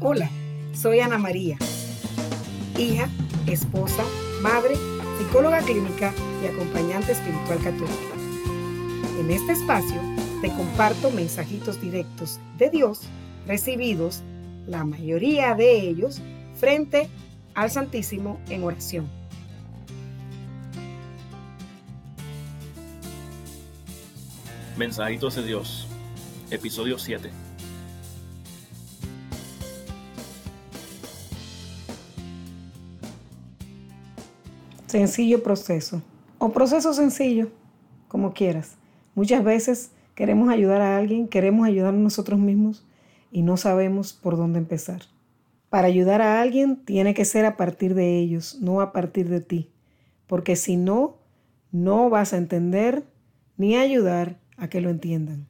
Hola, soy Ana María, hija, esposa, madre, psicóloga clínica y acompañante espiritual católica. En este espacio te comparto mensajitos directos de Dios recibidos, la mayoría de ellos, frente al Santísimo en oración. Mensajitos de Dios, episodio 7. Sencillo proceso. O proceso sencillo, como quieras. Muchas veces queremos ayudar a alguien, queremos ayudar a nosotros mismos y no sabemos por dónde empezar. Para ayudar a alguien tiene que ser a partir de ellos, no a partir de ti. Porque si no, no vas a entender ni ayudar a que lo entiendan.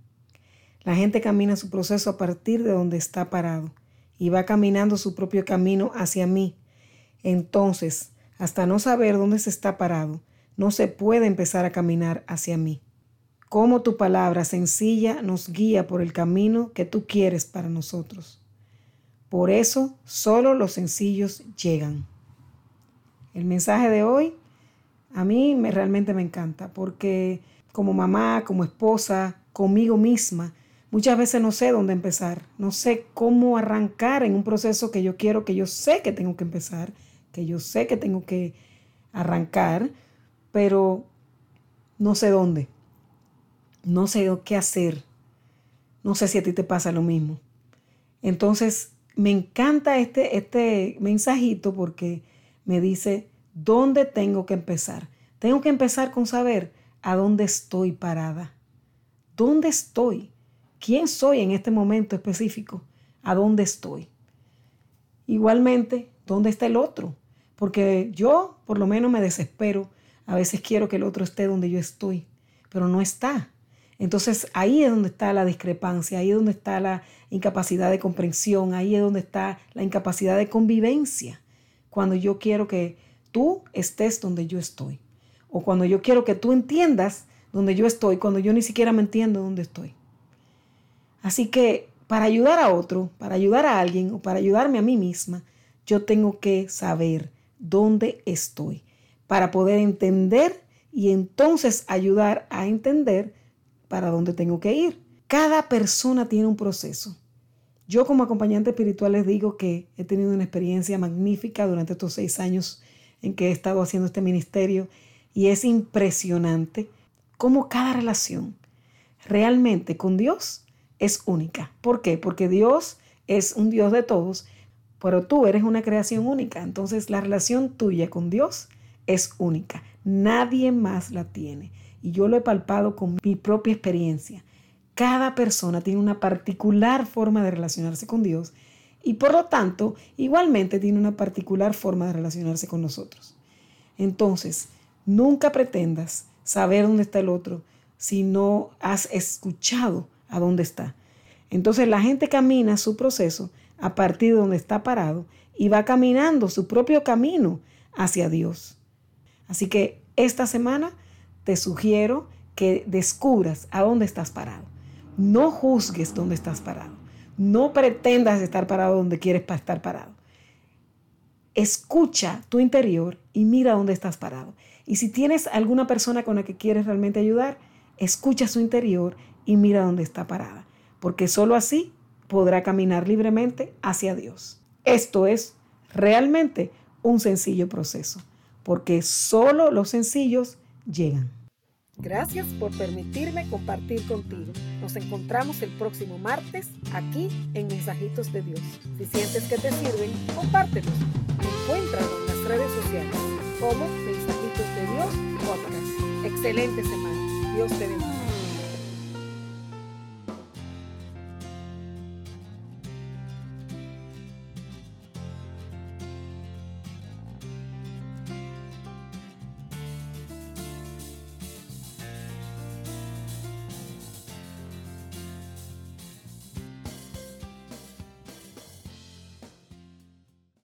La gente camina su proceso a partir de donde está parado y va caminando su propio camino hacia mí. Entonces, hasta no saber dónde se está parado, no se puede empezar a caminar hacia mí. Cómo tu palabra sencilla nos guía por el camino que tú quieres para nosotros. Por eso solo los sencillos llegan. El mensaje de hoy a mí me, realmente me encanta porque como mamá, como esposa, conmigo misma, muchas veces no sé dónde empezar, no sé cómo arrancar en un proceso que yo quiero, que yo sé que tengo que empezar que yo sé que tengo que arrancar, pero no sé dónde. No sé qué hacer. No sé si a ti te pasa lo mismo. Entonces, me encanta este, este mensajito porque me dice, ¿dónde tengo que empezar? Tengo que empezar con saber a dónde estoy parada. ¿Dónde estoy? ¿Quién soy en este momento específico? ¿A dónde estoy? Igualmente, ¿dónde está el otro? Porque yo por lo menos me desespero. A veces quiero que el otro esté donde yo estoy, pero no está. Entonces ahí es donde está la discrepancia, ahí es donde está la incapacidad de comprensión, ahí es donde está la incapacidad de convivencia. Cuando yo quiero que tú estés donde yo estoy. O cuando yo quiero que tú entiendas donde yo estoy, cuando yo ni siquiera me entiendo donde estoy. Así que para ayudar a otro, para ayudar a alguien o para ayudarme a mí misma, yo tengo que saber dónde estoy para poder entender y entonces ayudar a entender para dónde tengo que ir. Cada persona tiene un proceso. Yo como acompañante espiritual les digo que he tenido una experiencia magnífica durante estos seis años en que he estado haciendo este ministerio y es impresionante cómo cada relación realmente con Dios es única. ¿Por qué? Porque Dios es un Dios de todos pero tú eres una creación única, entonces la relación tuya con Dios es única. Nadie más la tiene. Y yo lo he palpado con mi propia experiencia. Cada persona tiene una particular forma de relacionarse con Dios y por lo tanto igualmente tiene una particular forma de relacionarse con nosotros. Entonces, nunca pretendas saber dónde está el otro si no has escuchado a dónde está. Entonces la gente camina su proceso a partir de donde está parado y va caminando su propio camino hacia Dios. Así que esta semana te sugiero que descubras a dónde estás parado. No juzgues dónde estás parado. No pretendas estar parado donde quieres estar parado. Escucha tu interior y mira dónde estás parado. Y si tienes alguna persona con la que quieres realmente ayudar, escucha su interior y mira dónde está parada. Porque solo así podrá caminar libremente hacia Dios. Esto es realmente un sencillo proceso, porque solo los sencillos llegan. Gracias por permitirme compartir contigo. Nos encontramos el próximo martes aquí en Mensajitos de Dios. Si sientes que te sirven, compártelos. Encuéntranos en las redes sociales como Excelente semana. Dios te bendiga.